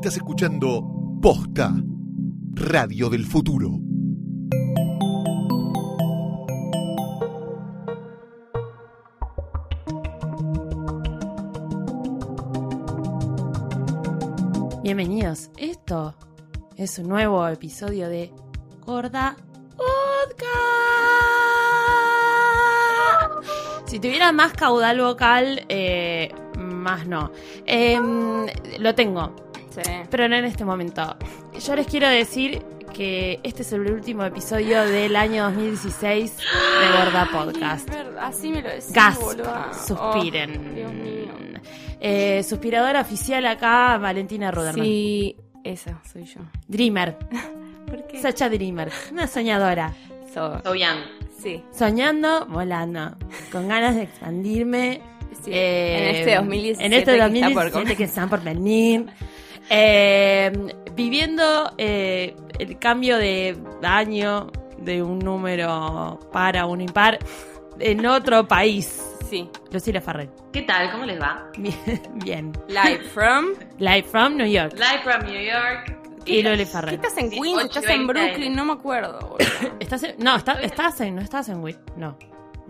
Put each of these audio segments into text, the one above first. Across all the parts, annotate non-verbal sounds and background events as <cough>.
Estás escuchando Posta, Radio del Futuro. Bienvenidos. Esto es un nuevo episodio de Gorda Podcast. Si tuviera más caudal vocal, eh, más no. Em, lo tengo, Sí. pero no en este momento. Yo les quiero decir que este es el último episodio del año 2016 de Gorda Podcast. Así me lo decís, Gasp, boluda. suspiren. Oh, Dios mío. Eh, suspiradora oficial acá, Valentina Ruderman. Sí, esa soy yo. Dreamer. <laughs> ¿Por qué? Sacha Dreamer. Una soñadora. So- Soyan. sí. Soñando, volando. Con ganas de expandirme. sí. Eh, en este 2017. En este que está 2017 por que están por venir. Eh, viviendo eh, el cambio de año de un número para un impar en otro país. Sí. Lucila Farrell. ¿Qué tal? ¿Cómo les va? Bien. Bien. Live from. Live from New York. Live from New York. Y Loli ¿Qué Farrell. estás en Queens? ¿Estás en 20. Brooklyn? No me acuerdo, boludo. <coughs> ¿Estás en- no, está- estás en, no estás en Wi- No.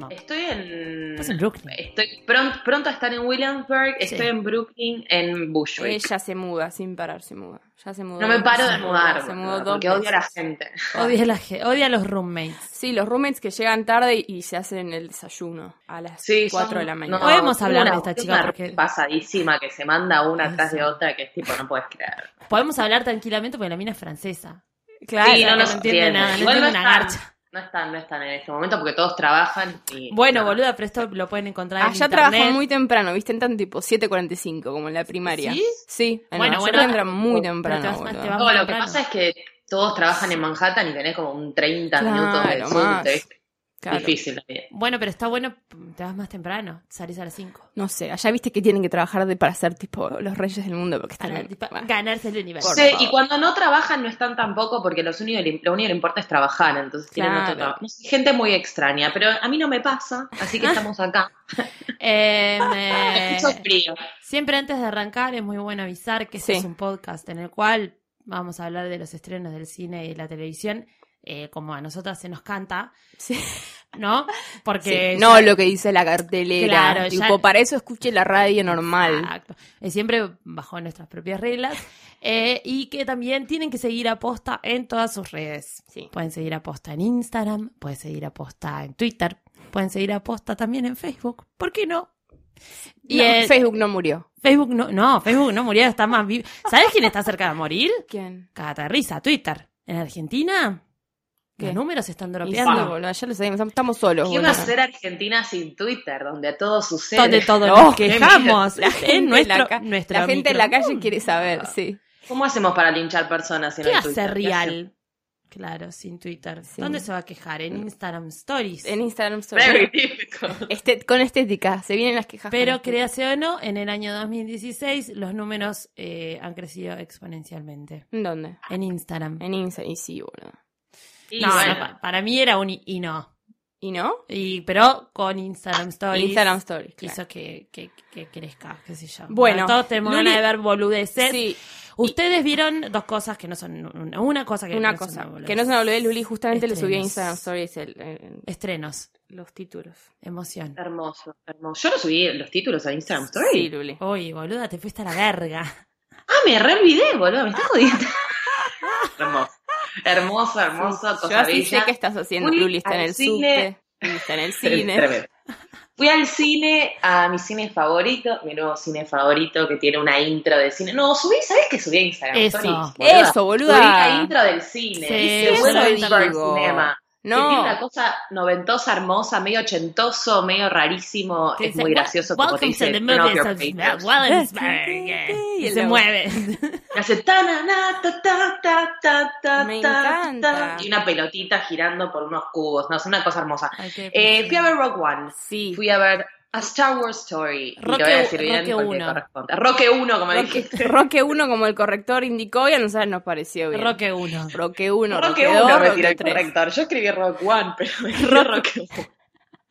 No. Estoy en. Estás en Brooklyn. Estoy pronto, pronto a estar en Williamsburg. Sí. Estoy en Brooklyn, en Bushwick. Ella se muda, sin parar se muda. Ya se mudó. No me paro Se de mudar. Se mudó dos porque odio a la veces. gente. Odia, la odia a los roommates. Sí, los roommates que llegan tarde y se hacen el desayuno a las Sí, 4 son- de la mañana. no, Podemos hablar de una- esta tengo chica una porque- pasadísima que se manda una atrás sí. de otra que es tipo, no puedes creer. Podemos hablar tranquilamente porque la mina es francesa. Claro. Sí, no, no nos entiende nada, no Igual entiende no una garcha. No están, no están en este momento porque todos trabajan y. Bueno, no. boluda, pero esto lo pueden encontrar en Allá internet. trabajan muy temprano, ¿viste? Entran tipo 7.45, como en la primaria. ¿Sí? Sí, en Bueno, bueno, entran muy temprano, te vas- boludo. te vas- No, lo que pasa es que todos trabajan en Manhattan y tenés como un 30 Claro, minutos de subte, ¿viste? Claro. Difícil también. Bueno, pero está bueno, te vas más temprano, salís a las 5. No sé, allá viste que tienen que trabajar de, para ser tipo los reyes del mundo porque están Para en- tipo, bueno. ganarse el universo. Sí, y cuando no trabajan no están tampoco porque los único, lo único que le importa es trabajar, entonces tienen Claro. otro trabajo. No sé, gente muy extraña, pero a mí no me pasa, así que <laughs> estamos acá. <laughs> Eh, eh, frío. siempre antes de arrancar es muy bueno avisar que este Sí. es un podcast en el cual vamos a hablar de los estrenos del cine y la televisión, eh, como a nosotras se nos canta, Sí. ¿no? Porque Sí, No ya- lo que dice la cartelera. Claro, tipo, ya- para eso escuche la radio normal. Exacto. Eh, siempre bajo nuestras propias reglas. Eh, y que también tienen que seguir a Posta en todas sus redes. Sí. Pueden seguir a Posta en Instagram, pueden seguir a Posta en Twitter, pueden seguir a Posta también en Facebook. ¿Por qué no? Y No, el- Facebook no murió. Facebook no, no, Facebook no murió, está más vivo. ¿Sabes quién está cerca de morir? ¿Quién? Risa, Twitter. En Argentina, ¿Qué? los números se están dropeando. boludo, ya lo sabemos, estamos solos. ¿Qué va a boludo. ser Argentina sin Twitter, donde todo sucede? Donde todos <laughs> No, nos quejamos. La gente, en nuestro, la, ca- nuestro la gente en la calle quiere saber, sí. ¿Cómo hacemos para linchar personas en ¿Qué el hace Twitter? Real? Claro, sin Twitter. Sí. ¿Dónde se va a quejar? En Instagram Stories. En Instagram ¿Qué Stories. hace? Very difficult. Este- con estética, se vienen las quejas. Pero créase o no, en el año 2016 los números eh, han crecido exponencialmente. ¿En dónde? En Instagram. En Instagram, y sí, boludo. Y no, bueno, no, pa- para mí era un y, y no. ¿Y no? Y, pero con Instagram Stories. Instagram Stories. claro. Hizo que, que, que crezca, qué sé yo. Bueno, todos tenemos Luli- ganas de ver boludeces. Sí, Ustedes vieron dos cosas que no son una, una cosa que una no cosa. es una que no es una boludez, Luli justamente le Estrenos. subió a Instagram Stories el- el- Estrenos, los títulos. emoción. hermoso, hermoso. Yo no subí los títulos a Instagram Story. Sí, Luli. Uy, boluda, te fuiste a la verga. Ah, me re olvidé, boludo, me estás jodiendo. <laughs> hermoso. Hermoso, hermoso, Yo cosa así sé qué estás haciendo. Luli está en el <laughs> cine. subte. Está en el cine. Fui al cine, a mi cine favorito, mi nuevo cine favorito que tiene una intro de cine. No, subí, ¿sabes qué subí a Instagram? Eso. Stories, Eso, boluda. Subí la intro del cine. Sí, Dice eso Williamsburg digo. Cinema. Que No. tiene una cosa noventosa, hermosa, medio ochentoso, medio rarísimo. Que es dice, muy gracioso como te Welcome to dice. Y se mueve. Y hace ta na na ta ta ta ta ta Me ta, encanta. ta, y una pelotita girando por unos cubos. No, es una cosa hermosa. Eh, fui a ver Rock One. Sí. Fui a ver A Star Wars Story. Y Roque- te voy a decir bien Roque porque uno. corresponde. Roque 1, como Roque, dijiste. <laughs> Roque 1 como el corrector indicó y a nosotros nos pareció bien. Roque 1. Roque 1, Roque Roque 1 2, me tiró Roque el 3. corrector. Yo escribí Rock 1, pero me tiró Roque 1.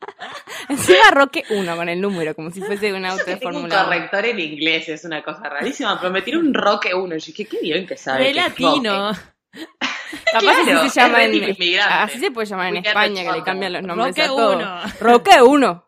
<laughs> Encima Roque 1 con el número, como si fuese un auto de Fórmula 1. corrector en inglés, es una cosa rarísima, pero me tiró un roque uno. Y dije, qué bien que sabe. Es latino. roque. <laughs> Capaz Claro, así se llama en, así se puede llamar en España, que le cambian los nombres Roque a todo. 1. Roque 1.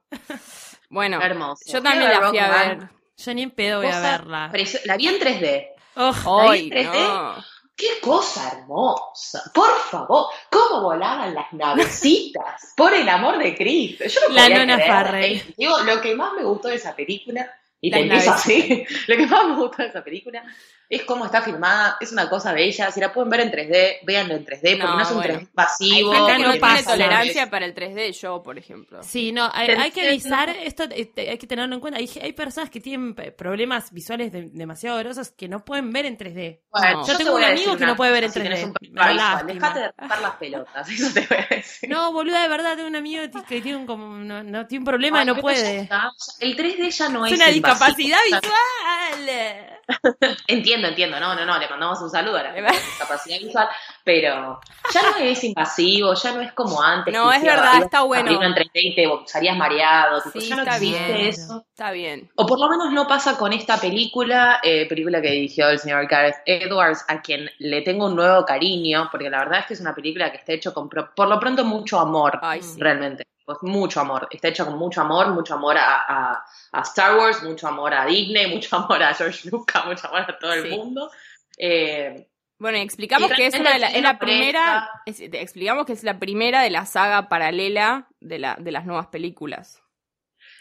Bueno, Hermoso. yo también la fui a ver. Yo ni en pedo voy a verla. La vi en 3D. Oh, ¿La vi en 3D? no. ¡Qué cosa hermosa! Por favor, ¿cómo volaban las navecitas? <laughs> Por el amor de Cristo. Yo no La nona. Eh, Digo, lo que más me gustó de esa película, y te empiezo así, <laughs> lo que más me gustó de esa película es cómo está filmada, es una cosa bella. Si la pueden ver en 3D, véanlo en 3D, porque No, no, es un bueno. 3D pasivo. Hay gente acá no tiene pasa. tolerancia para el 3D, yo, por ejemplo. Sí, no, hay, hay que avisar, esto eh, hay que tenerlo en cuenta. Hay, hay personas que tienen problemas visuales de- demasiado grosos que no pueden ver en 3D. Bueno, No. Yo te tengo un amigo que no puede ver en cosa, si 3D. tenés un Me da problema visual, lástima. Dejate de romper las pelotas, <laughs> eso te voy a decir. No, boluda, de verdad, tengo un amigo que tiene un, como, no, no, tiene un problema Ay, y no puede. está, El 3D ya no es Es una discapacidad O sea, visual. <laughs> Entiendo, entiendo, no, no, no, le mandamos un saludo a la Le gente con discapacidad visual, pero ya no es invasivo, ya no es como antes. No, es verdad, está bueno. abrir una 3D y te salías mareado, tipo, Sí, ya no existe bien. eso. Está bien. O por lo menos no pasa con esta película, eh, película que dirigió el señor Gareth Edwards, a quien le tengo un nuevo cariño, porque la verdad es que es una película que está hecho con, por lo pronto, mucho amor, Ay, sí. realmente. Pues mucho amor, está hecho con mucho amor, mucho amor a, a- a Star Wars, mucho amor a Disney, <laughs> mucho amor a George Lucas, mucho amor a todo el mundo. Eh, Bueno, explicamos Y que es una de la, es primera, es- explicamos que es la primera de la saga paralela de, la, de las nuevas películas.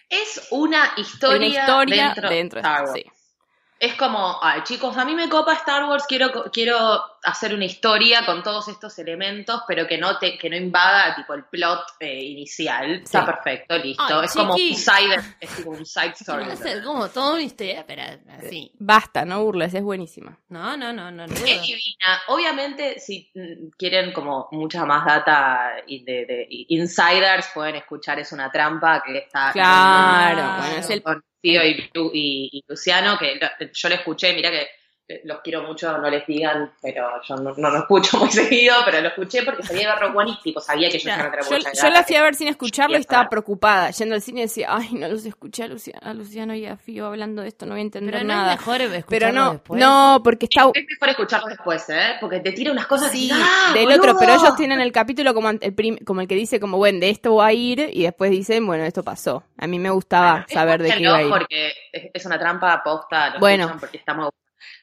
es una historia, una historia dentro, dentro, de Star Wars. sí. Es como, ay chicos, a mí me copa Star Wars, quiero, quiero hacer una historia con todos estos elementos, pero que no te, que no invada tipo el plot eh, inicial. Está perfecto, listo. Ay, es como un side, <laughs> es tipo un side story. Sé, como toda una historia, pero así. Basta, no burles, es buenísima. No, no, no, no. no. Es divina. Obviamente, si mm, quieren como mucha más data y de, insiders, pueden escuchar Es una trampa que está Claro, bueno, es el con Tío y, Lu- y- y Luciano, que lo- yo lo escuché, mira que los quiero mucho, no les digan, pero yo no, no lo escucho <laughs> muy seguido, pero lo escuché porque sabía de Rock One y tipo, sabía que yo Claro, ya no Yo, yo la fui a ver sin escucharlo y estaba preocupada. Yendo al cine decía, ay, no los escuché a Luciano, a Luciano y a Fío hablando de esto, no voy a entender Pero no nada. es mejor escucharlo pero no, después. no, porque está... Es mejor escucharlo después, ¿eh? Porque te tira unas cosas Sí, y ¡Ah, del otro, pero ellos tienen el capítulo como el, prim- como el que dice como, bueno, de esto va a ir y después dicen, bueno, esto pasó. A mí me gustaba saber de qué iba a ir. porque es, una trampa aposta, lo Bueno. porque estamos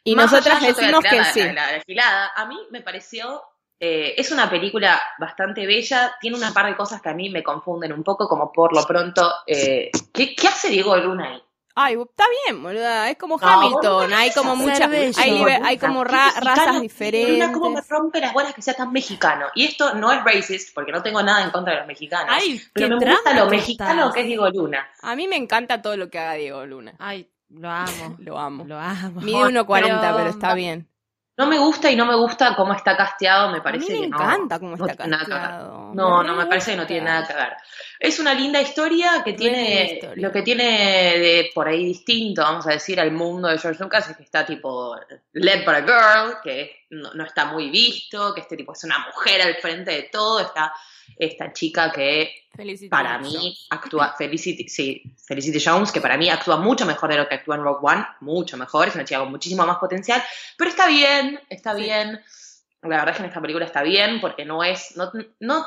Y Más nosotras allá, decimos que sí. la, la- la gilada. A mí me pareció. eh, es una película bastante bella. Tiene una par de cosas que a mí me confunden un poco, como por lo pronto. eh, ¿qué, qué hace Diego Luna ahí? Ay, está bien, boluda. Es como No, Hamilton. Hay como muchas. Hay, liber- hay como ra- razas diferentes. Luna, cómo me rompe las bolas que sea tan mexicano. Y esto no es racist, porque no tengo nada en contra de los mexicanos. Ay, pero me gusta lo mexicano estás. que es Diego Luna. A mí me encanta todo lo que haga Diego Luna. Ay, lo amo. <laughs> Lo amo. Lo amo. Mide 1.40, pero, Pero- está bien. No me gusta y no me gusta cómo está casteado. Me A parece mí me que no- encanta cómo no está casteado. No, Me no, me parece que no tiene nada que ver. Es una linda historia que tiene, historia. lo que tiene de por ahí distinto, vamos a decir, al mundo de George Lucas es que está tipo led by a girl, que no, no está muy visto, que este tipo es una mujer al frente de todo, está esta chica que Felicity para Jones. mí actúa, Felicity, sí, Felicity Jones, que para mí actúa mucho mejor de lo que actúa en Rogue One, mucho mejor, es una chica con muchísimo más potencial, pero está bien, está Sí. bien. La verdad es que en esta película está bien, porque no es, no, no,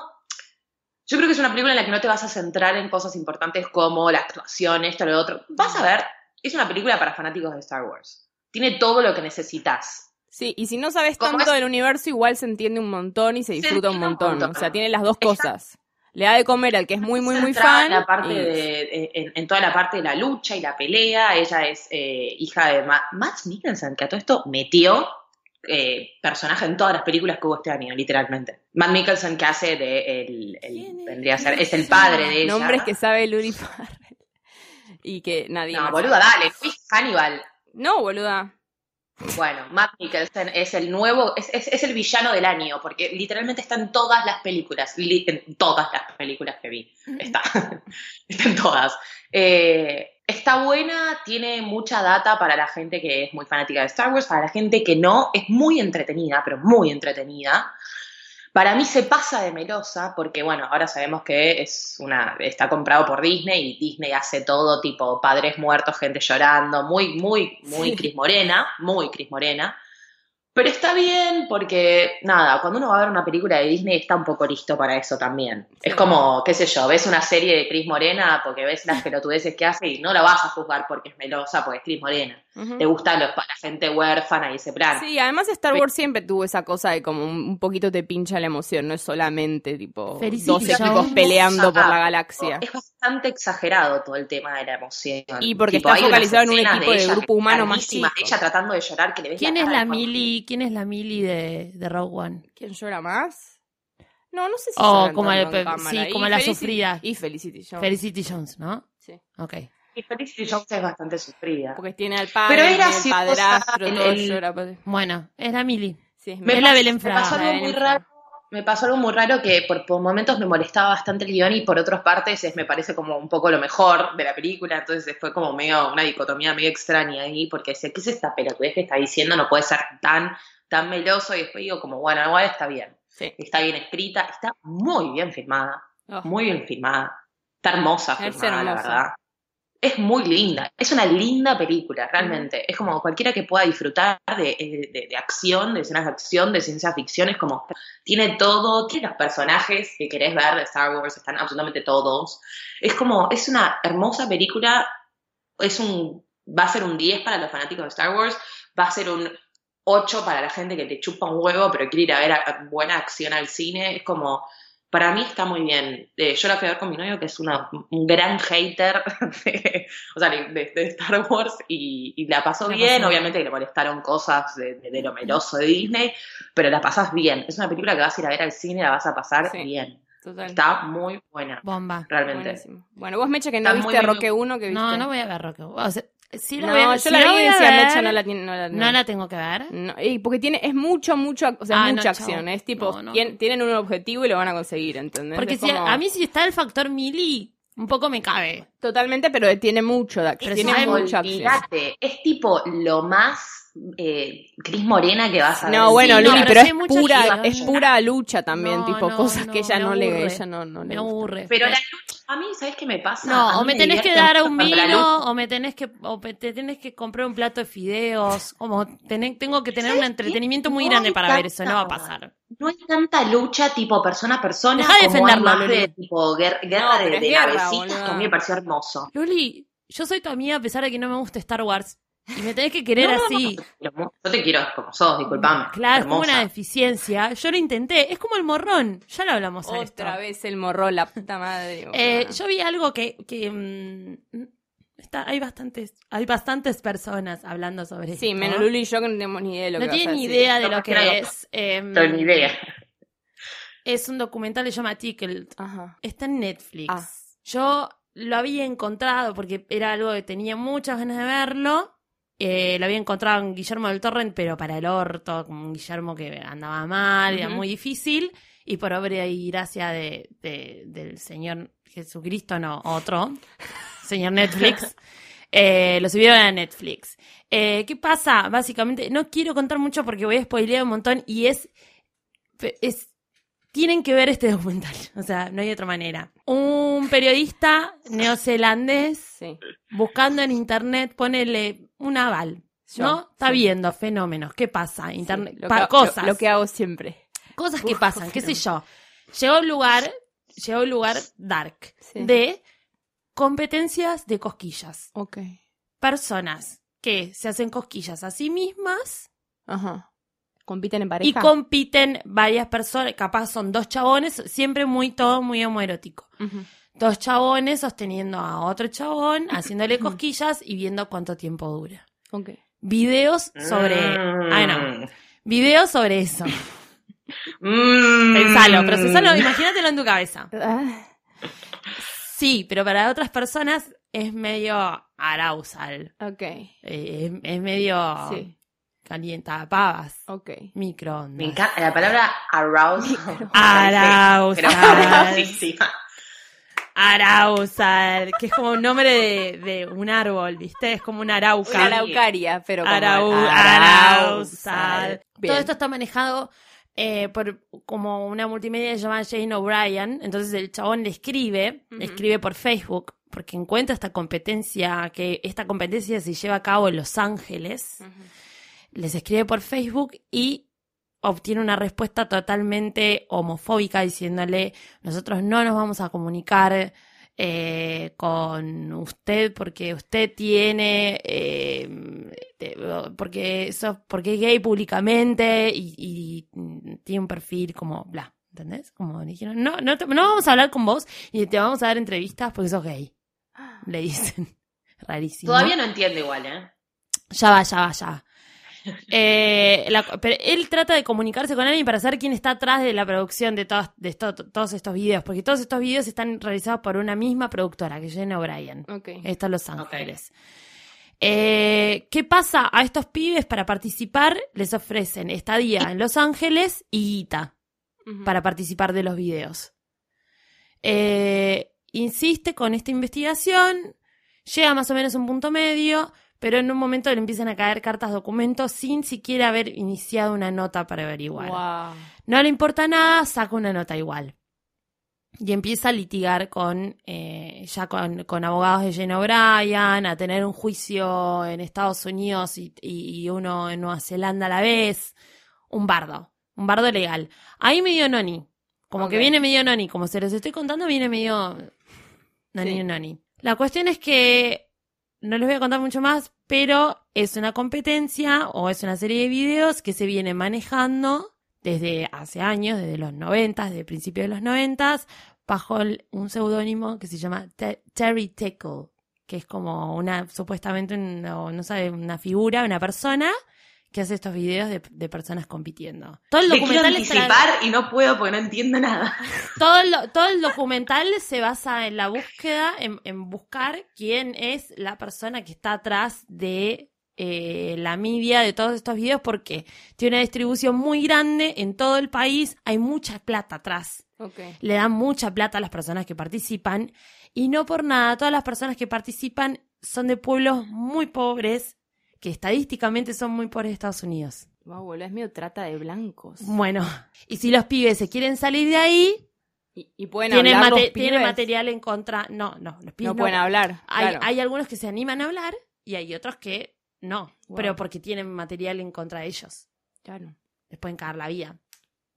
yo creo que es una película en la que no te vas a centrar en cosas importantes como la actuación, esto, lo otro. Vas a ver, es una película para fanáticos de Star Wars. Tiene todo lo que necesitas. Sí, y si no sabes tanto es- del universo, igual se entiende un montón y se disfruta un montón. O sea, tiene las dos cosas. Le da de comer al que es muy, muy, muy fan. En, la parte y- de, en, en toda la parte de la lucha y la pelea. Ella es eh, hija de Ma- Matt Mikkelsen, que a todo esto metió eh, personaje en todas las películas que hubo este año, literalmente. Matt Mikkelsen que hace de el, el- vendría a ser, es el padre de ella. Nombres que sabe Luri Farrell. <laughs> Y que nadie No, boluda, sabe. dale, Hannibal. No, boluda. Bueno, Matt Mikkelsen es el nuevo, es, es, es el villano del año, porque literalmente está en todas las películas, li- en todas las películas que vi. Está, <laughs> está en todas. Eh, está buena, tiene mucha data para la gente que es muy fanática de Star Wars, para la gente que no, es muy entretenida, pero muy entretenida. Para mí se pasa de melosa porque, bueno, ahora sabemos que es una, está comprado por Disney y Disney hace todo tipo padres muertos, gente llorando, muy, muy, muy Sí. Cris Morena, muy Cris Morena. Pero está bien porque, nada, cuando uno va a ver una película de Disney está un poco listo para eso también. Es como, qué sé yo, ves una serie de Cris Morena porque ves las pelotudeces que hace y no la vas a juzgar porque es melosa, porque es Cris Morena. Te gusta los, la gente huérfana y ese plan. Sí, además Star Wars siempre tuvo esa cosa de como un un poquito te pincha la emoción, no es solamente tipo equipos peleando por la Ah, galaxia. Es bastante exagerado todo el tema de la emoción. Y porque Tipo, está focalizado en un equipo de ella grupo humano más chico. Ella tratando de llorar que le ves ¿Quién es la Mili? ¿Quién es la Mili de, de Rogue One? ¿Quién llora más? No, no sé si Oh, como el en pe- cámara. sí, Y como la Felicity- sufrida. Y Felicity Jones. Felicity Jones, ¿no? Sí. Ok. Y Felicity Jones es bastante sufrida. Porque tiene al padre, Pero graciosa, padrastro, el- todo el- pues. Bueno, es la Mili. Sí, Me, Es la pas- Belén me pasó algo muy raro. Me pasó algo muy raro que por, por momentos me molestaba bastante el guion y por otras partes es, me parece como un poco lo mejor de la película. Entonces fue como medio una dicotomía medio extraña ahí porque decía, ¿qué es esta pelotudez que está diciendo? No puede ser tan, tan meloso. Y después digo como, bueno, igual está bien. Sí. Está bien escrita, está muy bien filmada. Oh. Muy bien filmada. Está hermosa Es filmada, la hermosa. verdad. Es muy linda. Es una linda película, realmente. Es como cualquiera que pueda disfrutar de, eh, de- de acción, de escenas de acción, de ciencia ficción. Es como. Tiene todo. Tiene los personajes que querés ver de Star Wars. Están absolutamente todos. Es como. Es una hermosa película. Es un. Va a ser un 10 para los fanáticos de Star Wars. Va a ser un 8 para la gente que te chupa un huevo, pero quiere ir a ver a- a buena acción al cine. Es como. Para mí está muy bien. Eh, yo la fui a ver con mi novio, que es una- un gran hater <laughs> de, o sea, de, de Star Wars, y, y la pasó La bien. pasó. Obviamente que le molestaron cosas de, de- de lo meloso de Disney, pero la pasas bien. Es una película que vas a ir a ver al cine, la vas a pasar Sí. bien. Total. Está muy buena, Bomba. realmente. Buenísimo. Bueno, vos, Mecha, que no Está viste. Roque 1, que viste. No, no voy a ver Roque. O sea, sí la No, voy a- yo si la vi voy y a decía, ver, Mecha no la tiene. No la, no la tengo que ver. No, y porque tiene, es mucho, mucho, o sea, Ah, no, mucha chao. acción. Es tipo, No, no. tien- tienen un objetivo y lo van a conseguir, ¿entendés? Porque si, como- a mí si está el factor Mili, un poco me cabe. Totalmente, pero tiene mucho de acción. Pero Tiene mucha acción. Es tipo lo más eh, Cris Morena que vas a ver. No, bueno, Sí, no, Luli, pero es pura, es pura lucha también, No, tipo no, cosas no, que ella no le, ella no, no le Me gusta. aburre. Pero la lucha, a mí, ¿sabes qué me pasa? No, o me tenés que dar un vino, o me tenés que, o te tenés que comprar un plato de fideos, como tengo que tener un entretenimiento muy No grande hay para ver eso, no va a pasar. no hay tanta lucha tipo persona a persona Dejá de defenderlo, más de Luli. tipo guer- guerra No, de, de guerra, navecitas boluda. que a mí me pareció hermoso. Luli, yo soy tu amiga a pesar de que no me gusta Star Wars. Y me tenés que querer No, no, así. no, Yo te quiero como sos, disculpame. Claro, es una deficiencia. Yo lo intenté. Es como el morrón. Ya lo hablamos a esto. Otra vez el morro, la puta madre. Eh, yo vi algo que, que mm, está, hay bastantes, hay bastantes personas hablando sobre esto. Sí, menos Luli y yo que no tenemos ni idea de lo No que a tienen ni idea de No, lo que es. em, No, ni idea. es un documental que se llama Tickled. Ajá. Está en Netflix. Ah. Yo lo había encontrado porque era algo que tenía muchas ganas de verlo. Eh, lo había encontrado en Guillermo del Torrent, pero para el orto, como un Guillermo que andaba mal, era muy difícil. Y por obra y gracia de, de- del Señor Jesucristo, no, otro, señor Netflix, <laughs> eh, lo subieron a Netflix. Eh, ¿Qué pasa? Básicamente, no quiero contar mucho porque voy a spoilear un montón y es, es tienen que ver este <laughs> documental. O sea, no hay otra manera. Un periodista neozelandés Sí. buscando en internet, ponele un aval. Yo, ¿No? Está sí. viendo fenómenos. ¿Qué pasa? Internet. Sí, lo, que, cosas. Lo, que hago siempre. Cosas que pasan. ¿Qué sé yo? Llegó a un lugar. Llegó a un lugar dark. De competencias de cosquillas. Ok. Personas que se hacen cosquillas a sí mismas Ajá. ¿Compiten en pareja? y compiten varias personas. Capaz son dos chabones. Siempre muy todo muy homoerótico. Dos chabones sosteniendo a otro chabón, haciéndole cosquillas y viendo cuánto tiempo dura. Ok. Videos sobre. Mm. Ah, no. Videos sobre eso. Mm. Pensalo, procesalo, imagínatelo en tu cabeza. Ah, Sí, pero para otras personas es medio arousal. ok. Eh, es, es medio Sí. Calienta pavas. Ok. Microondas. Me encanta la palabra arousal. <laughs> Arousal. Arousal, que es como un nombre de, de un árbol, ¿viste? Es como una arauca. Una araucaria, pero como Arau-. Bien. Todo esto está manejado eh, por como una multimedia que se llama Jane O'Brien. Entonces el chabón le escribe, le escribe por Facebook, porque encuentra esta competencia, que esta competencia se lleva a cabo en Los Ángeles. Les escribe por Facebook y obtiene una respuesta totalmente homofóbica diciéndole, nosotros no nos vamos a comunicar eh, con usted porque usted tiene, eh, de- porque, sos- porque es gay públicamente y, y, tiene un perfil como bla, ¿entendés? Como dijeron, no, no, te- no vamos a hablar con vos y te vamos a dar entrevistas porque sos gay, le dicen. <laughs> Rarísimo. Todavía no entiendo igual, ¿eh? Ya va, ya va, ya. Eh, la- pero él trata de comunicarse con alguien para saber quién está atrás de la producción de, todos de esto- todos estos videos, porque todos estos videos están realizados por una misma productora, que es Jenna O'Brien. Ok. Está en Los Ángeles. Eh, ¿Qué pasa? A estos pibes para participar les ofrecen estadía en Los Ángeles y guita para participar de los videos. Eh, insiste con esta investigación, llega más o menos a un punto medio, pero en un momento le empiezan a caer cartas documentos sin siquiera haber iniciado una nota para averiguar. Wow. No le importa nada, saca una nota igual. Y empieza a litigar con, eh, ya con, con abogados de Jane O'Brien, a tener un juicio en Estados Unidos y, y- y uno en Nueva Zelanda a la vez. Un bardo, un bardo legal. Ahí medio noni. Como que viene medio noni. Como se los estoy contando, viene medio noni Sí. noni. La cuestión es que no les voy a contar mucho más, pero es una competencia o es una serie de videos que se viene manejando desde hace años, desde los noventas, desde principios de los noventas, bajo el- un seudónimo que se llama Te- Terry Tickle, que es como una, supuestamente, una, o no sabe, una figura, una persona que hace estos videos de, de personas compitiendo. Todo el Le quiero documental es tra- anticipar y no puedo porque no entiendo nada. <laughs> todo el, todo el documental se basa en la búsqueda, en, en buscar quién es la persona que está atrás de eh, la media de todos estos videos, porque tiene una distribución muy grande en todo el país, hay mucha plata atrás, Ok. le dan mucha plata a las personas que participan, y no por nada, todas las personas que participan son de pueblos muy pobres, que estadísticamente son muy pobres de Estados Unidos. Wow, boludo, es medio trata de blancos. Bueno, y si los pibes se quieren salir de ahí, Y, y pueden tienen, hablar mate- los tienen pibes? material en contra. No, no, los pibes No pueden hablar. Hay, claro. hay algunos que se animan a hablar y hay otros que no, Wow. pero porque tienen material en contra de ellos. Claro. Les pueden cagar la vida.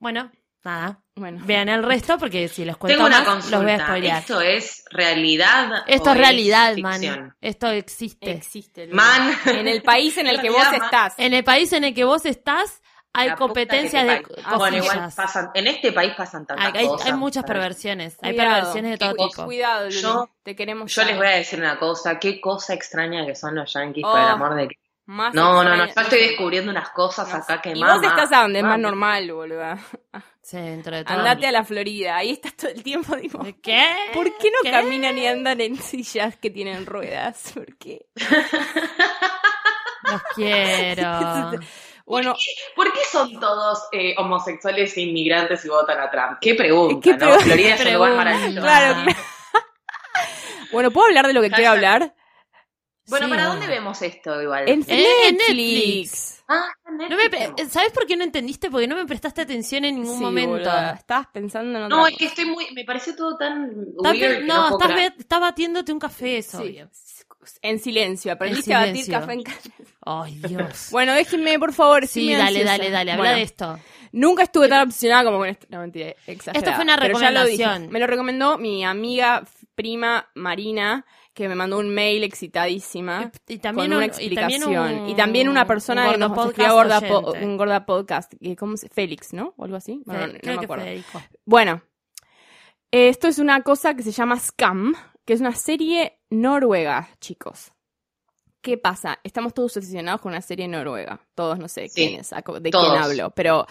Bueno, nada. Bueno. Vean el resto porque si los cuento Tengo una más, los voy a spoilear. ¿Esto es realidad? Esto o es realidad, ficción? man. Esto existe. Man. En el país en el <laughs> que vos estás. En el país en el que vos estás, hay La competencias de cosillas. Bueno, igual pasan, en este país pasan tantas hay, hay- cosas. hay muchas perversiones. Hay perversiones de todo tipo. Cuidado, Luli. Yo- Te queremos. Yo les voy a decir una cosa, qué cosa extraña que son los yankees, Oh, por el amor de que... Más No, no, no, yo estoy descubriendo unas cosas No acá que Y mamá. vos estás a donde es más normal, boluda. Sí, dentro de todo. Andate a la Florida. Ahí estás todo el tiempo, <laughs> digo. ¿Qué? ¿Por qué no ¿Qué? caminan y andan en sillas que tienen ruedas? ¿Por qué? <laughs> Los quiero. <laughs> Bueno, ¿Por qué son todos eh, homosexuales e inmigrantes y votan a Trump? Qué pregunta, ¿Qué ¿no? pregunta? Florida es un lugar maravilloso. claro, claro. Bueno, ¿puedo hablar de lo que quiero hablar? Bueno, Sí. ¿para dónde vemos esto igual? En Eh, en Netflix. Ah, en No me, Netflix. ¿Sabes por qué no entendiste? Porque no me prestaste atención en ningún Sí, momento. boluda, Estabas pensando en otra No, es que estoy muy... Me pareció todo tan weird no, estás, creer. be- estás batiéndote un café, es Sí. En silencio. Aprendiste En a batir café en casa. Ay, Dios. <laughs> Bueno, déjenme, por favor. sí, dale, dale, dale. Habla Bueno, de esto. Nunca estuve tan obsesionada como con esto. No, mentira, exagerada. Esto fue una Pero ya lo dije. recomendación. Me lo recomendó mi amiga prima Marina, que me mandó un mail excitadísima. Y también con una un- y también explicación. un- Y también una persona un que nos gorda po- un gorda podcast. que- ¿Cómo se Félix, ¿no? O algo así. Bueno, Fe- no- me que acuerdo. Federico. Bueno, esto es una cosa que se llama Scam, que es una serie noruega, chicos. ¿Qué pasa? Estamos todos obsesionados con una serie noruega. Todos, no sé Sí, quién es, de todos. quién hablo, pero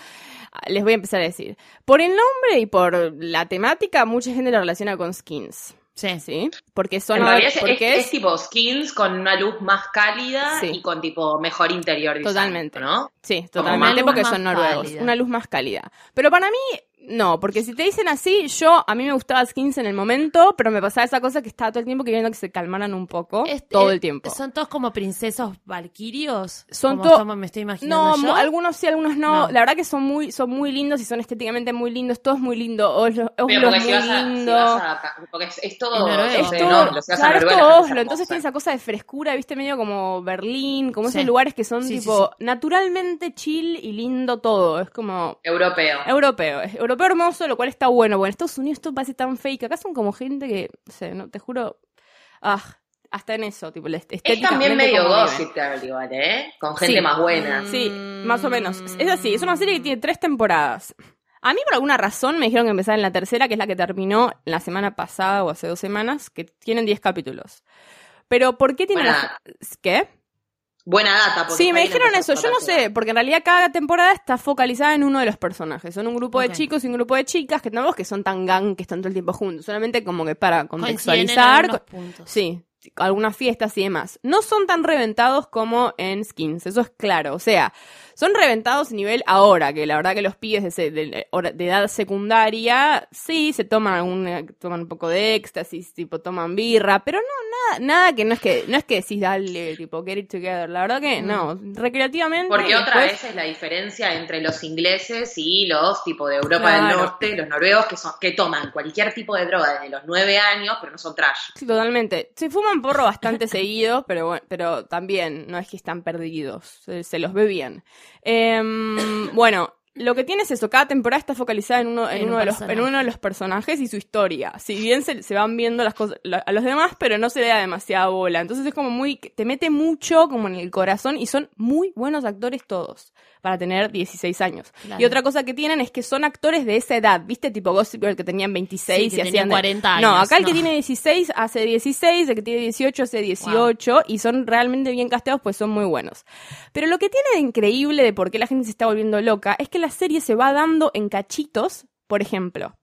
ah, les voy a empezar a decir. Por el nombre y por la temática, mucha gente lo relaciona con skins, Sí. ¿sí? Porque son... En realidad es, porque es- es tipo skins con una luz más cálida Sí. y con tipo mejor interior design, Totalmente. ¿no? Sí, totalmente porque son noruegos. cálida. Una luz más cálida. Pero para mí, No, porque si te dicen así, yo, a mí me gustaba Skins en el momento, pero me pasaba esa cosa que estaba todo el tiempo queriendo que se calmaran un poco, Este, todo el tiempo. ¿Son todos como princesos valquirios? Son Como to- estamos- me estoy imaginando No, yo? algunos sí, algunos no. No. La verdad que son muy, son muy lindos y son estéticamente muy lindos. Todo es muy lindo. Oslo, Oslo Pero es porque muy si vas, a, si lindo. a- Porque es, es todo. Es eh, todo, no, a claro, es todo Oslo, es entonces tiene esa cosa de frescura, viste, medio como Berlín, como Sí. esos lugares que son Sí, sí, tipo naturalmente chill y lindo todo, es como Europeo. europeo, es europeo hermoso, lo cual está bueno. Bueno, en Estados Unidos esto parece tan fake, acá son como gente que, no sé, no, te juro, ah, hasta en eso, tipo, Es también medio gossip girl igual, ¿eh? Con gente Sí. más buena. Sí, más o menos. Es así, es una serie que tiene tres temporadas. A mí por alguna razón me dijeron que empezaba en la tercera, que es la que terminó la semana pasada o hace dos semanas, que tienen 10 capítulos. Pero ¿por qué tiene la... ¿Qué? Buena data. porque Sí, me dijeron eso. Yo no sé, porque en realidad cada temporada está focalizada en uno de los personajes. Son un grupo de chicos y un grupo de chicas que tampoco que son tan gang que están todo el tiempo juntos. Solamente como que para en contextualizar. puntos. Sí, algunas fiestas y demás. No son tan reventados como en Skins, eso es claro. O sea, son reventados a nivel ahora, que la verdad que los pibes de, se- de- de edad secundaria, sí, se toman algún, eh, toman un poco de éxtasis, tipo toman birra, pero no, nada, nada que no es que, no es que decís dale, tipo, get it together. La verdad que no, recreativamente. Porque otra vez es la diferencia entre los ingleses y los tipo de Europa Claro. del Norte, los noruegos, que son que toman cualquier tipo de droga desde los nueve años, pero no son trash. Sí, totalmente. Se fuman porro bastante seguido, pero bueno, pero también no es que están perdidos, se, se los ve bien. Em, bueno, lo que tiene es eso, cada temporada está focalizada en uno, en En un uno, de, los, en uno de los personajes y su historia. Si bien se, se van viendo las cosas la- a los demás, pero no se le da demasiada bola. Entonces es como muy, te mete mucho como en el corazón y son muy buenos actores todos para tener 16 años. Claro. Y otra cosa que tienen es que son actores de esa edad, ¿viste? Tipo Gossip Girl que tenían 26 Sí, y que hacían tenían de- 40 No, años, acá el que no. tiene 16 hace 16, el que tiene 18 hace 18 y son realmente bien casteados pues son muy buenos. Pero lo que tiene de increíble de por qué la gente se está volviendo loca es que la serie se va dando en cachitos, por ejemplo.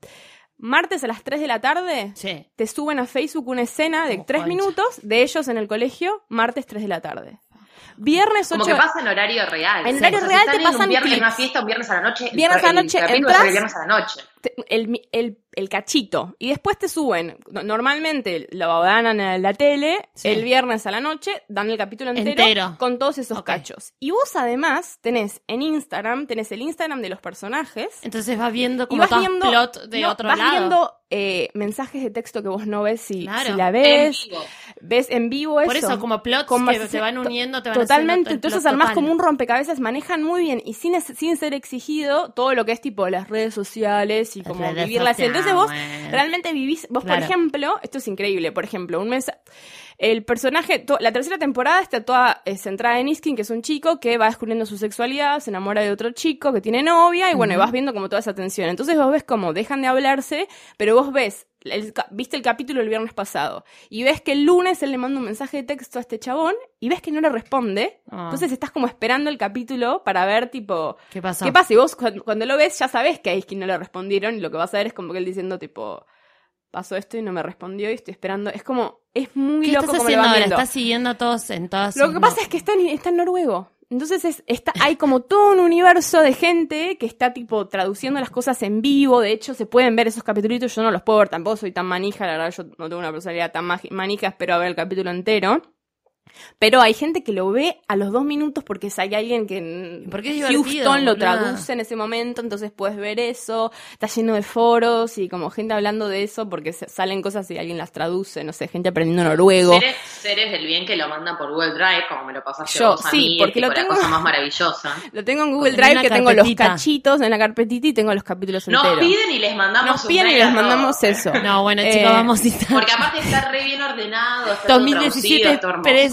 Martes a las 3 de la tarde Sí. te suben a Facebook una escena de Como 3 concha. minutos de ellos en el colegio, martes 3 de la tarde. Viernes 8 Como que pasa en horario real. En Sí, horario o sea, real si te en un pasan viernes, en una clips. fiesta, un viernes a la noche. el Viernes a la el noche, entras- sale el viernes a la noche. El, el, el cachito. Y después te suben. no- Normalmente lo dan en la tele, Sí. el viernes a la noche, dan el capítulo entero, Entero. con todos esos cachos. Y vos además tenés en Instagram, tenés el Instagram de los personajes. Entonces vas viendo como vas viendo, plot de no, otro vas lado. viendo eh, mensajes de texto que vos no ves si, Claro. si la En ves. vivo. Ves en vivo eso. Por eso, como plots Como que si- se van uniendo, te van Totalmente, entonces armás total. como un rompecabezas, manejan muy bien y sin, sin ser exigido todo lo que es tipo las redes sociales y como redes vivir la Entonces vos sociales. realmente vivís, vos Claro. por ejemplo, esto es increíble, por ejemplo, un mes, el personaje, la tercera temporada está toda eh, centrada en Iskin, que es un chico que va descubriendo su sexualidad, se enamora de otro chico que tiene novia y bueno, y vas viendo como toda esa tensión. Entonces vos ves como dejan de hablarse, pero vos ves el viste el capítulo el viernes pasado y ves que el lunes él le manda un mensaje de texto a este chabón y ves que no le responde. Ah. Entonces estás como esperando el capítulo para ver tipo ¿Qué pasó? qué pasa. Y vos cuando, cuando lo ves ya sabés que a Iskin no le respondieron y lo que vas a ver es como que él diciendo tipo pasó esto y no me respondió y estoy esperando. Es como es muy ¿Qué loco estás haciendo ahora? viendo. ¿Estás siguiendo a todos en todas Lo que pasa es que está en, está en noruego. Entonces es, está, hay como todo un universo de gente que está tipo traduciendo las cosas en vivo. De hecho, se pueden ver esos capítulos. Yo no los puedo ver tampoco, soy tan manija. La verdad, yo no tengo una personalidad tan manija. Espero a ver el capítulo entero. Pero hay gente que lo ve a los dos minutos porque si hay alguien que en Porque es Houston lo traduce en ese momento, entonces puedes ver eso. Está lleno de foros y como gente hablando de eso porque salen cosas y alguien las traduce. No sé, gente aprendiendo noruego. Seres, seres del bien que lo mandan por Google Drive, como me lo pasaste Yo, vos a sí, mí, porque es lo tengo- la cosa <laughs> más maravillosa. Lo tengo en Google En Drive, una que tengo los cachitos en la carpetita y tengo los capítulos Nos enteros. piden y les mandamos Nos piden y les mandamos eso. No, bueno, Eh, chicos, vamos a estar. Porque aparte está re bien ordenado, está todo 2017 traducido,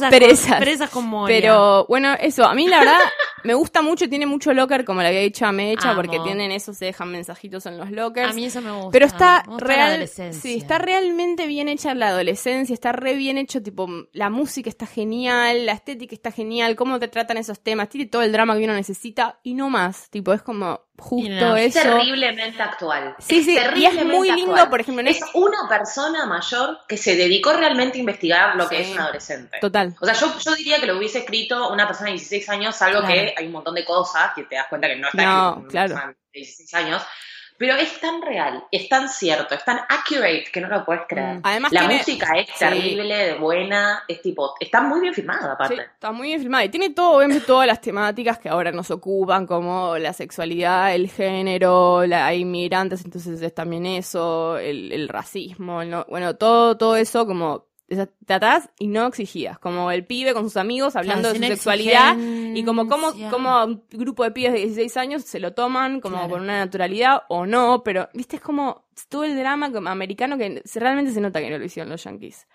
hermoso. presas, Perezas. con Moria. Pero bueno, eso, a mí la verdad <laughs> me gusta mucho, tiene mucho locker, como le había dicho a Mecha, Amo. porque tienen eso, se dejan mensajitos en los lockers. a mí eso me gusta. Pero está gusta real, sí, está realmente bien hecha la adolescencia, está re bien hecho, tipo, la música está genial, la estética está genial, cómo te tratan esos temas, tiene todo el drama que uno necesita y no más, tipo, es como justo no. Es eso. terriblemente actual. Sí, sí, y es muy lindo, actual. por ejemplo, en Es es- una persona mayor que se dedicó realmente a investigar lo que es un adolescente. Total. O sea, yo, yo diría que lo hubiese escrito una persona de 16 años, salvo Claro. que hay un montón de cosas que te das cuenta que no está No, en claro. persona de 16 años. Pero es tan real, es tan cierto, es tan accurate que no lo puedes creer. Mm. Además la tiene- música es terrible, buena, es tipo, está muy bien filmada aparte. Sí, está muy bien filmada y tiene todo, obviamente, todas las temáticas que ahora nos ocupan, como la sexualidad, el género, la, hay inmigrantes, entonces es también eso, el, el racismo, el no- bueno, todo, todo eso como tratás y no exigías, como el pibe con sus amigos hablando Claro, de su sexualidad y como exigencia. como un grupo de pibes de 16 años se lo toman como Claro. con una naturalidad o no, pero viste, es como todo el drama como americano que realmente se nota que no lo hicieron los yankees.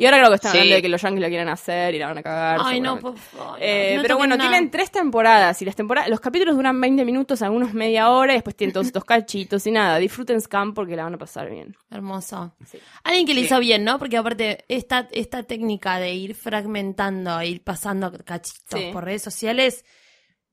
Y ahora creo que están Sí. hablando de que los yankees lo quieren hacer y la van a cagar. Ay, no, por favor. Eh, no pero bueno, nada. tienen tres temporadas y las temporadas, los capítulos duran 20 minutos, algunos media hora y después tienen todos estos <laughs> cachitos y nada. Disfruten Scam porque la van a pasar bien. Hermoso. Sí. Alguien que le Sí. hizo bien, ¿no? Porque aparte, esta, esta técnica de ir fragmentando, ir pasando cachitos Sí. por redes sociales,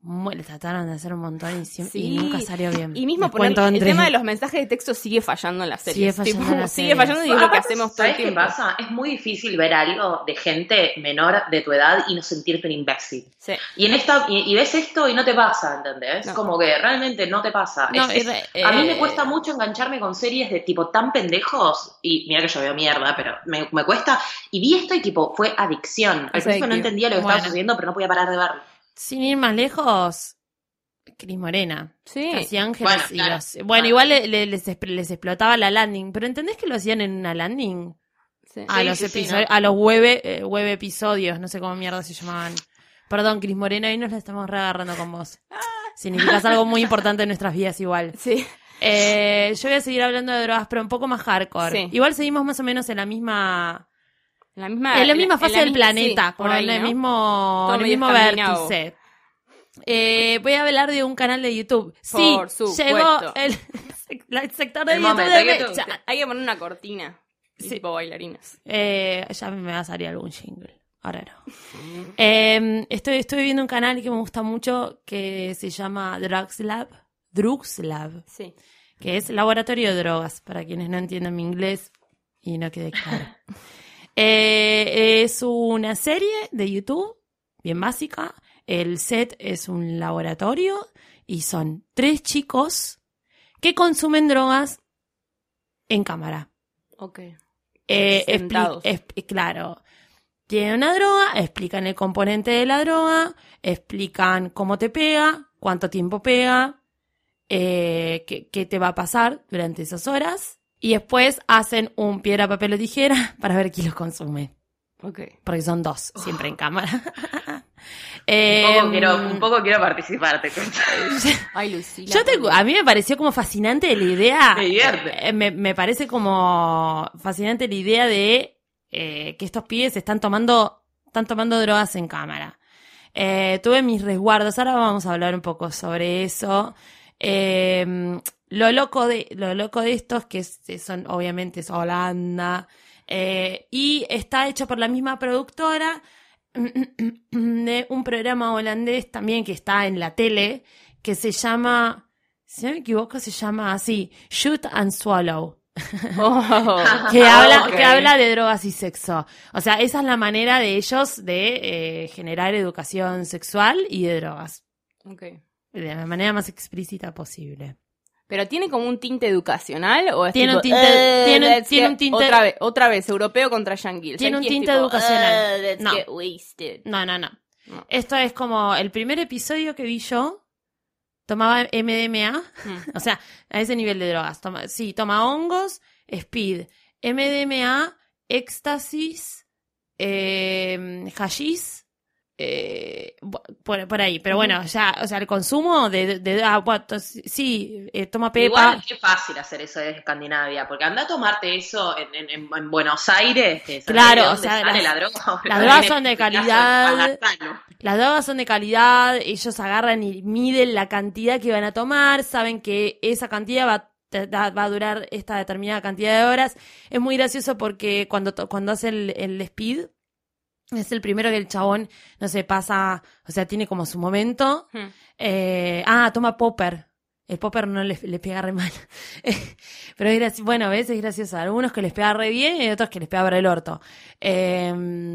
le trataron de hacer un montón y, siem- y Sí. nunca salió bien. Y mismo cuento el entre- tema de los mensajes de texto sigue fallando en la serie. Sigue fallando en las sigue fallando y es lo que hacemos todo el ¿Sabes qué tiempo. pasa? Es muy difícil ver algo de gente menor de tu edad y no sentirte un imbécil. Sí. Y en esta y, y ves esto y no te pasa, ¿entendés? No. Como que realmente no te pasa. No, Es- es- re- a mí eh, me cuesta mucho engancharme con series de tipo tan pendejos y mira que yo veo mierda, pero me, me cuesta. Y vi esto y tipo fue adicción. Al principio no entendía lo que Bueno. estaba sucediendo, pero no podía parar de verlo. Sin ir más lejos, Cris Morena. Sí. Casi Ángeles Bueno, y claro. los- bueno, Claro. igual le- le- les, les explotaba la landing, pero ¿entendés que lo hacían en una landing? Sí. A Sí, los sí, sí, episodios, ¿no? a los web, eh, web episodios, no sé cómo mierda se llamaban. Perdón, Cris Morena, hoy nos la estamos reagarrando con vos. <laughs> Significas algo muy importante en nuestras vidas igual. Sí. Eh, yo voy a seguir hablando de drogas, pero un poco más hardcore. Sí. Igual seguimos más o menos en la misma, En la misma, en la misma fase la del planeta, sí, por ahí, el mismo, el mismo vértice. Eh, voy a hablar de un canal de YouTube. Sí, Por supuesto. llegó el, <laughs> el sector de El YouTube momento, de hay que-. Hay que poner una cortina. Sí. Tipo bailarinas. Eh, ya me va a salir algún jingle. Ahora no. Eh, estoy, estoy viendo un canal que me gusta mucho que se llama Drugs Lab. Drugs Lab. Sí. Que es laboratorio de drogas, para quienes no entiendan mi inglés y no quede claro. <laughs> Eh, es una serie de YouTube, bien básica. El set es un laboratorio y son tres chicos que consumen drogas en cámara. Ok. Eh, Sentados. claro. Tienen una droga, explican el componente de la droga, explican cómo te pega, cuánto tiempo pega, eh, qué, qué te va a pasar durante esas horas. Y después hacen un piedra, papel o tijera <laughs> para ver quién los consume. Ok. Porque son dos, siempre en cámara. <laughs> Un poco, quiero, un poco quiero participar, te cuento. <laughs> Ay, Lucila. Yo te- a mí me pareció como fascinante la idea. Me divierte. eh, me, me parece como fascinante la idea de eh, que estos pibes están tomando, están tomando drogas en cámara. Eh, tuve mis resguardos, ahora vamos a hablar un poco sobre eso. Eh, lo loco de, lo loco de estos, que es- son, obviamente es Holanda, eh, y está hecho por la misma productora <clears throat> de un programa holandés también que está en la tele, que se llama, si no me equivoco, se llama así, Shoot and Swallow. <laughs> Oh. Que, habla, que habla de drogas y sexo. O sea, esa es la manera de ellos de eh, generar educación sexual y de drogas. Ok. De la manera más explícita posible. ¿Pero tiene como un tinte educacional o es Tiene tipo, un tinte- "Eh, tiene- let's tiene get-" un tinte- Otra vez, otra vez, europeo contra yankee. El Tiene un yankee tinte tipo, educacional. "Eh, let's No. get wasted". No, no, no. No. Esto es como el primer episodio que vi yo. Tomaba MDMA. Mm. <laughs> O sea, a ese nivel de drogas. Toma, sí, toma hongos, speed, MDMA, éxtasis, eh, hashish, eh, por, por ahí. Pero bueno, ya, o sea, el consumo de, de, de- ah, bueno, sí, eh, toma pepa. Igual es fácil hacer eso desde Escandinavia, porque anda a tomarte eso en, en- en- en Buenos Aires. que Claro, de o sea, las- la droga. <laughs> las drogas son de este calidad. Las drogas son de calidad, ellos agarran y miden la cantidad que van a tomar, saben que esa cantidad va, da- va a durar esta determinada cantidad de horas. Es muy gracioso porque cuando, cuando hace el, el speed, es el primero que el chabón, no sé, pasa, o sea, tiene como su momento. Hmm. Eh, ah, toma popper. El popper no les, les pega re mal. <laughs> Pero es gracioso. Bueno, ves, es gracioso. Algunos que les pega re bien y otros que les pega por el orto. Eh,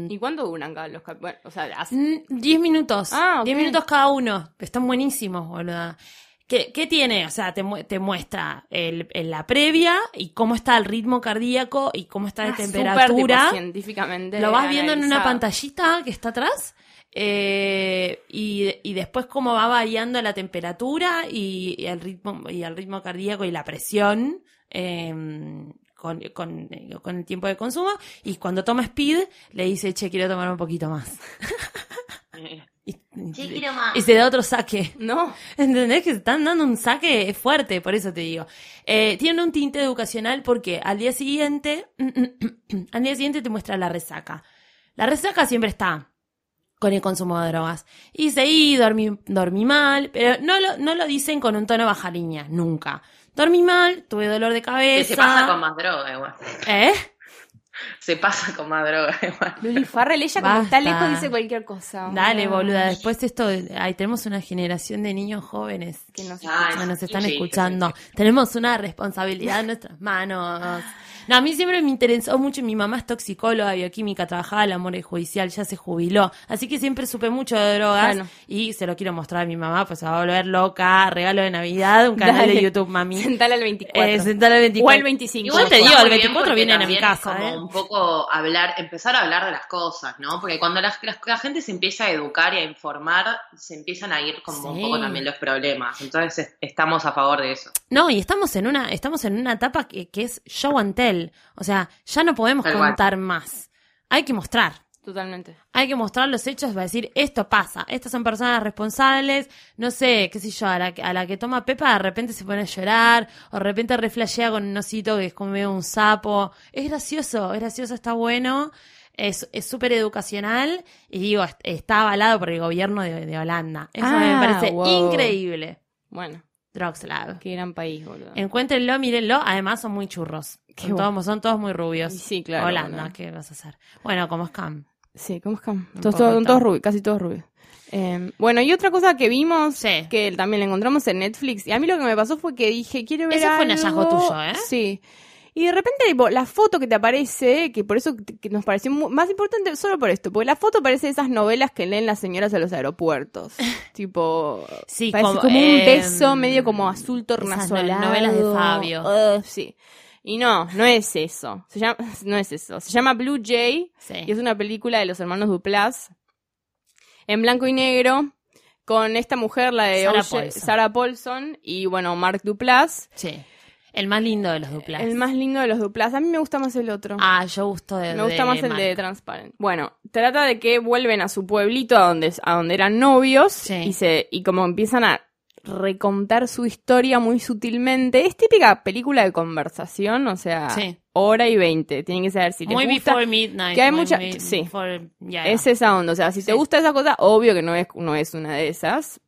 ¿Y cuánto duran cada los bueno, o sea, hace- Mm, 10 minutos. Ah, ok. 10 minutos cada uno. Están buenísimos, boluda. ¿Qué, qué tiene? O sea, te, mu- te muestra el, el- la previa y cómo está el ritmo cardíaco y cómo está de Ah, súper, temperatura. tipo, científicamente. Lo vas viendo en una pantallita que está atrás. eh, y, y después cómo va variando la temperatura y, y el ritmo y el ritmo cardíaco y la presión eh, con, con, con el tiempo de consumo y cuando toma speed le dice che quiero tomar un poquito más Eh, <laughs> y, Sí, y- se da otro saque No. ¿Entendés? Que se están dando un saque fuerte, por eso te digo. Eh, tiene un tinte educacional porque al día siguiente, <clears throat> al día siguiente te muestra la resaca. La resaca siempre está con el consumo de drogas. Y seguí, dormí, dormí mal, pero no lo, no lo dicen con un tono baja línea, nunca. Dormí mal, tuve dolor de cabeza. se pasa con más droga igual. ¿Eh? Se pasa con más droga <laughs> igual. Luli Farrell, ella como Basta. está lejos dice cualquier cosa. Dale, boluda. Después esto, ahí tenemos una generación de niños jóvenes Que nos Ay, que nos están sí, escuchando. sí, sí. Tenemos una responsabilidad en nuestras manos. No, a mí siempre me interesó mucho. Mi mamá es toxicóloga, bioquímica, trabajaba la morgue judicial, ya se jubiló. Así que siempre supe mucho de drogas Bueno. y se lo quiero mostrar a mi mamá, pues se va a volver loca. Regalo de Navidad, un canal Dale. de YouTube, mami. Sentala al 24. Eh, sentala al 24. O al 25. Igual te digo, el bien 24 porque vienen a mi casa, es como ¿eh? un poco hablar, empezar a hablar de las cosas, ¿no? Porque cuando la, la- la gente se empieza a educar y a informar, se empiezan a ir como un Sí. poco también los problemas. Entonces es- estamos a favor de eso. No, y estamos en una, estamos en una etapa que, que es show and tell. O sea, ya no podemos Tal cual. contar más. Hay que mostrar. Totalmente. Hay que mostrar los hechos para decir, esto pasa, estas son personas responsables, no sé, qué sé yo, a la, que- a la que toma Pepa de repente se pone a llorar, o de repente reflashea con un osito que es como medio un sapo. Es gracioso, es gracioso, está bueno, es es súper educacional, y digo, est- está avalado por el gobierno de, de Holanda. Eso me Ah, parece wow. increíble. Bueno, Drugs Lab. qué gran país, boludo. Encuéntrenlo, mírenlo, además son muy churros. Qué Son, bueno. todos, son todos muy rubios. Sí, claro, Holanda. ¿qué vas a hacer? Bueno, como Scam. Sí, ¿cómo es que? Un Todos, todos, todo. todos rubios, casi todos rubios. Eh, bueno, y otra cosa que vimos, Sí. que también la encontramos en Netflix, y a mí lo que me pasó fue que dije, quiero ver Ese fue un hallazgo tuyo, ¿eh? Sí. Y de repente, tipo, la foto que te aparece, que por eso que nos pareció más importante solo por esto, porque la foto parece de esas novelas que leen las señoras a los aeropuertos. <laughs> tipo, Sí, parece como, como, un eh, beso medio como azul tornasolado. no- novelas de Fabio. Ugh, sí. Y no, no es eso. Se llama, <laughs> no es eso. Se llama Blue Jay. Sí. Y es una película de los hermanos Duplass. En blanco y negro. Con esta mujer, la de Sarah Oye- Paulson. Sarah Paulson. Y bueno, Mark Duplass. Sí. El más lindo de los duplas. El más lindo de los Duplass. A mí me gusta más el otro. Ah, yo gusto de me gusta de más el de Transparent. Bueno, trata de que vuelven a su pueblito a donde, a donde eran novios. Sí. Y, se, y como empiezan a recontar su historia muy sutilmente. Es típica película de conversación, o sea, Sí. hora y veinte. Tienen que saber si les Muy gusta. before midnight. que hay muy mucha- mi- sí. before-. Es esa onda, o sea, si te gusta esa cosa, obvio que no es, no es una de esas,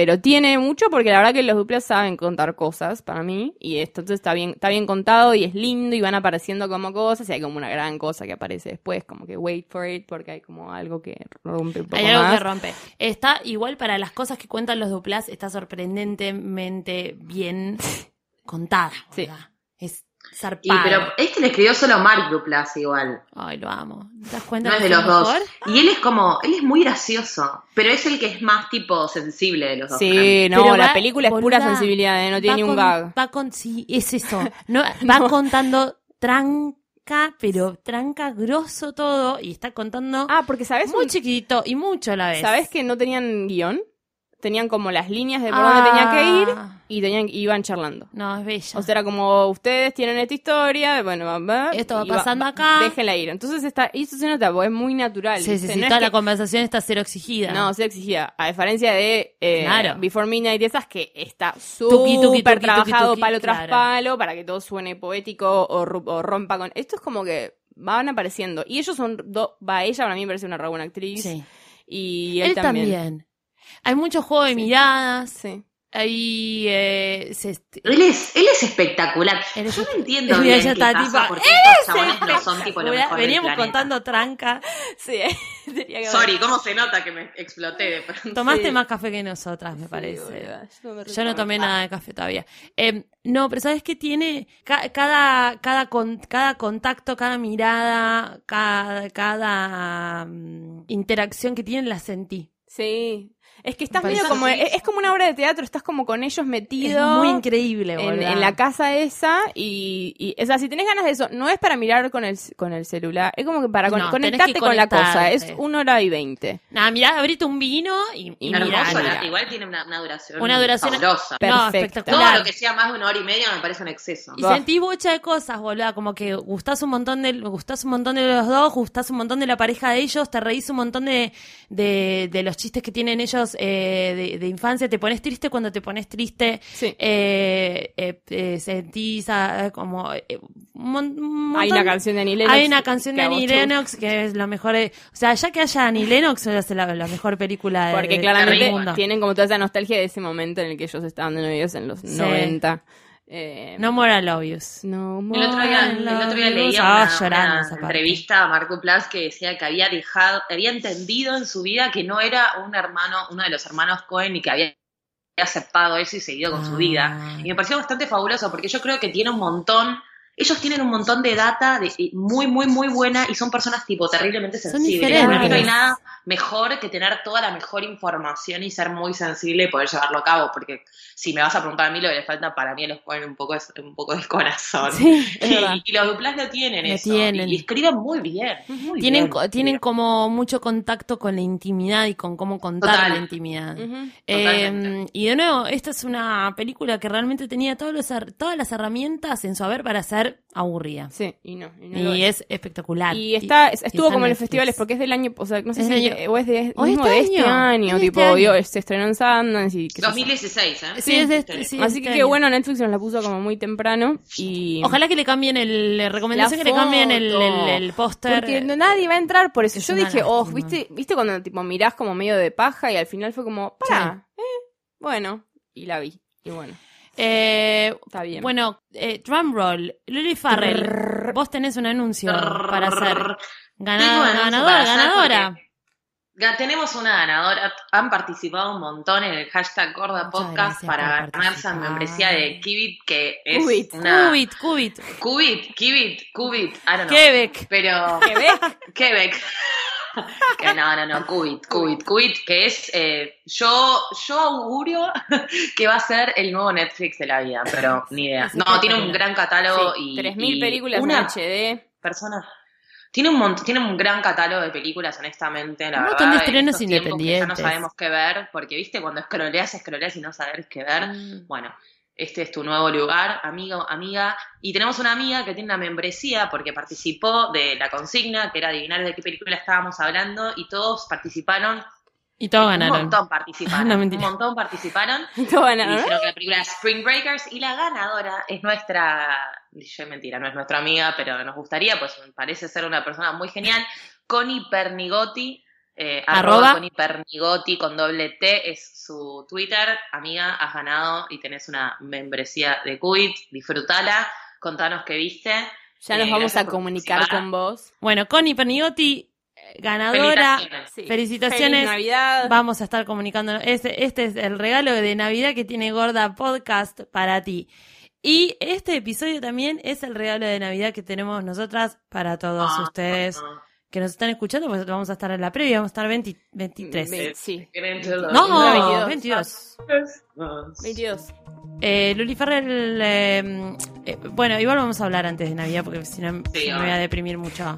pero tiene mucho porque la verdad que los duplas saben contar cosas para mí y esto entonces está bien, está bien contado y es lindo y van apareciendo como cosas y hay como una gran cosa que aparece después, como que wait for it porque hay como algo que rompe un poco Hay algo más. que rompe. Está igual para las cosas que cuentan los duplas, está sorprendentemente bien contada. Sí. Y, pero este le escribió solo Mark Duplass igual. Ay, lo amo. ¿Te das cuenta No es que de los dos. Y él es como, él es muy gracioso, pero es el que es más tipo sensible de los dos. Sí, no, Pero la va- película es pura sensibilidad, ¿eh? no tiene ni un gag. Va con, sí, es eso. <laughs> No, va No. contando tranca, pero tranca grosso todo y está contando Ah, porque sabes muy un- chiquitito y mucho a la vez. ¿Sabes que no tenían guion? Tenían como las líneas de por dónde tenía que ir Ah, y tenían iban charlando. No, es bella. O sea, era como ustedes tienen esta historia, bueno, va- va, Esto va pasando acá. Déjenla ir. Entonces está, y eso se nota, porque es muy natural. sí, sí, toda que- la conversación está cero exigida. no, se exigía. A diferencia de eh, Claro. Before Midnight y esas que está súper trabajado tuki, palo tras palo para que todo suene poético o, o rompa con... Esto es como que van apareciendo. Y ellos son dos... Va, ella para mí me parece una re buena actriz. Sí. Y él, Él también. Hay mucho juego de Sí. miradas. Sí. Hay. eh, se est- Él es, él es espectacular. Él es Yo no entiendo bien ya qué está, pasa tipo, porque estos chabones no son tipo lo mejor del Veníamos contando tranca. <laughs> Sí, <laughs> tenía que Sorry, ¿cómo se nota que me exploté de pronto? Tomaste Sí. más café que nosotras, me Sí, parece. yo me Yo no tomé retomé. nada de café todavía. Eh, no, pero ¿sabes qué tiene? Ca- cada, cada, con- cada contacto, cada mirada, cada, cada mm, interacción que tienen la sentí. Sí. Es que estás Me medio como, es, es como una obra de teatro, estás como con ellos Es metidos. muy increíble, en, en la casa esa y, y, o sea, si tenés ganas de eso, no es para mirar con el, con el celular, es como que para con- No, conectarte que con la cosa, es una hora y veinte. Nada, mirá, abrite un vino y, y mirá, Hermoso, mirá. la- igual tiene una, una duración, Una duración- fabulosa. No, Perfecta. espectacular. Todo lo que sea más de una hora y media me parece un exceso. Y sentí bocha de cosas, boluda, como que gustás un montón de, gustás un montón de los dos, gustás un montón de la pareja de ellos, te reís un montón de, de, de los chistes que tienen ellos eh, de, de infancia, te pones triste cuando te pones triste, Sí. eh, eh, sentís ah, como eh, un mon- un Hay una canción de Annie Lennox. Hay una canción de Annie. Lennox que es la mejor, eh, o sea, ya que haya Annie Lennox es la, la mejor película de, Porque claramente del mundo. tienen como toda esa nostalgia de ese momento en el que ellos estaban de novios en los 90. Eh, No love yous. no El otro día, el otro día leía una, entrevista a Marco Plus que decía que había dejado, había entendido en su vida que no era un hermano, uno de los hermanos Cohen y que había aceptado eso y seguido con su vida. Ah. Y me pareció bastante fabuloso porque yo creo que tiene un montón, ellos tienen un montón de data de, muy, muy, muy buena y son personas tipo terriblemente sensibles. no hay nada mejor que tener toda la mejor información y ser muy sensible y poder llevarlo a cabo porque si me vas a preguntar a mí lo que le falta para mí los Cohen un poco un poco de corazón. Sí. <laughs> Y, y los duplas lo tienen Lo eso. tienen. Y, y escriben muy bien. muy Tienen, bien. co- tienen como mucho contacto con la intimidad y con cómo contar Total. la intimidad. Eh, Totalmente. y de nuevo, esta es una película que realmente tenía todos los, todas las herramientas en su haber para ser aburrida. Sí, y no. Y, no lo Y es. es espectacular. Y está, y estuvo está como en los festivales porque es del año, o sea, no sé Es si año- de- o es de, o mismo este de este año, año, es de tipo, este año. se estrenó en Sundance y qué sé yo. 2016, ¿eh? Sí, es de este- sí, Así este que qué año. bueno, Netflix nos la puso como muy temprano y... Ojalá que le cambien el. le Recomendación que le cambien el, el, el póster. Porque no- nadie va a entrar por eso. Es Yo dije, oh. ¿viste, ¿viste cuando tipo mirás como medio de paja y al final fue como, para, eh, bueno, y la vi. Y bueno, Eh, está bien. bueno, eh, drum roll. Lily Farrell, vos tenés un anuncio para hacer. Tengo Gana- un anuncio ganadora, ganadora. Tenemos una ganadora, han participado un montón en el hashtag Gorda Podcast para ganarse la membresía de Kibit, que es Qubit. una... Cubit, Cubit. Qubit, Kibit, Qubit, I don't know. Quebec. Pero... Quebec. Quebec. Que no, no, no, Qubit, Qubit, Qubit, que es, eh, yo, yo augurio <laughs> que va a ser el nuevo Netflix de la vida, pero ni idea. No, tiene un gran catálogo Sí, y... 3.000 y películas una en HD. persona... Tiene un mont- tiene un gran catálogo de películas, honestamente, la Un verdad. montón de en estrenos que Ya independientes. no sabemos qué ver, porque, viste, cuando escroleas, escroleas y no sabes qué ver. Mm. Bueno, este es tu nuevo lugar, amigo, amiga. Y tenemos una amiga que tiene una membresía porque participó de la consigna, que era adivinar de qué película estábamos hablando, y todos participaron. Y todos Un ganaron. montón participaron. <laughs> No, un montón participaron. <laughs> Y ganado, ¿no? dijeron que la película es Spring Breakers y la ganadora es nuestra, yo mentira, no es nuestra amiga, pero nos gustaría, pues parece ser una persona muy genial, Connie Pernigotti, eh, Arroba. arroba Connie Pernigotti con doble T es su Twitter, amiga, has ganado y tenés una membresía de Quit, disfrútala, contanos qué viste. Ya nos Eh, vamos a comunicar con vos. Bueno, Connie Pernigotti, eh, ganadora. Felicitaciones. Sí. Felicitaciones. Feliz Navidad. Vamos a estar comunicando. Este, este es el regalo de Navidad que tiene Gorda Podcast para ti. Y este episodio también es el regalo de Navidad que tenemos nosotras para todos Ah, ustedes ah, que nos están escuchando, pues vamos a estar en la previa, vamos a estar 20 23. Ve- Sí. No, No, 22. 22. 22. Eh, Luli eh, eh, bueno, igual vamos a hablar antes de Navidad porque si no Sí, me voy a deprimir mucho.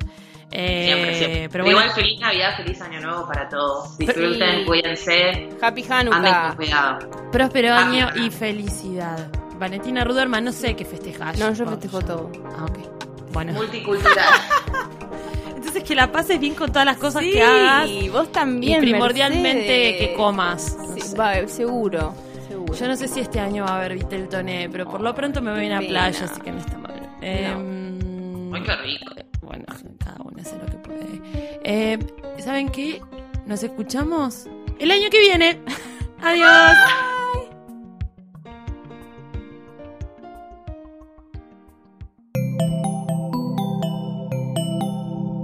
Eh, Siempre, siempre. Pero bueno, Igual feliz Navidad, feliz Año Nuevo para todos. Disfruten, Sí. cuídense, Happy anden con Hanukkah. cuidado. próspero año y felicidad. Valentina Ruderman, no sé qué festejas. No, yo festejo todo. Ah, ok. Bueno, Multicultural. <laughs> entonces que la pases bien con todas las cosas Sí, que hagas vos también. y primordialmente Mercedes. que comas. No Sí, sé. va, seguro. seguro. Yo no sé si este año va a haber Viteltoné, pero por lo pronto me voy a una playa, así que no está mal. Em, Ay, qué rico. Bueno, cada uno hace lo que puede. Eh, ¿Saben qué? Nos escuchamos el año que viene. <laughs> Adiós.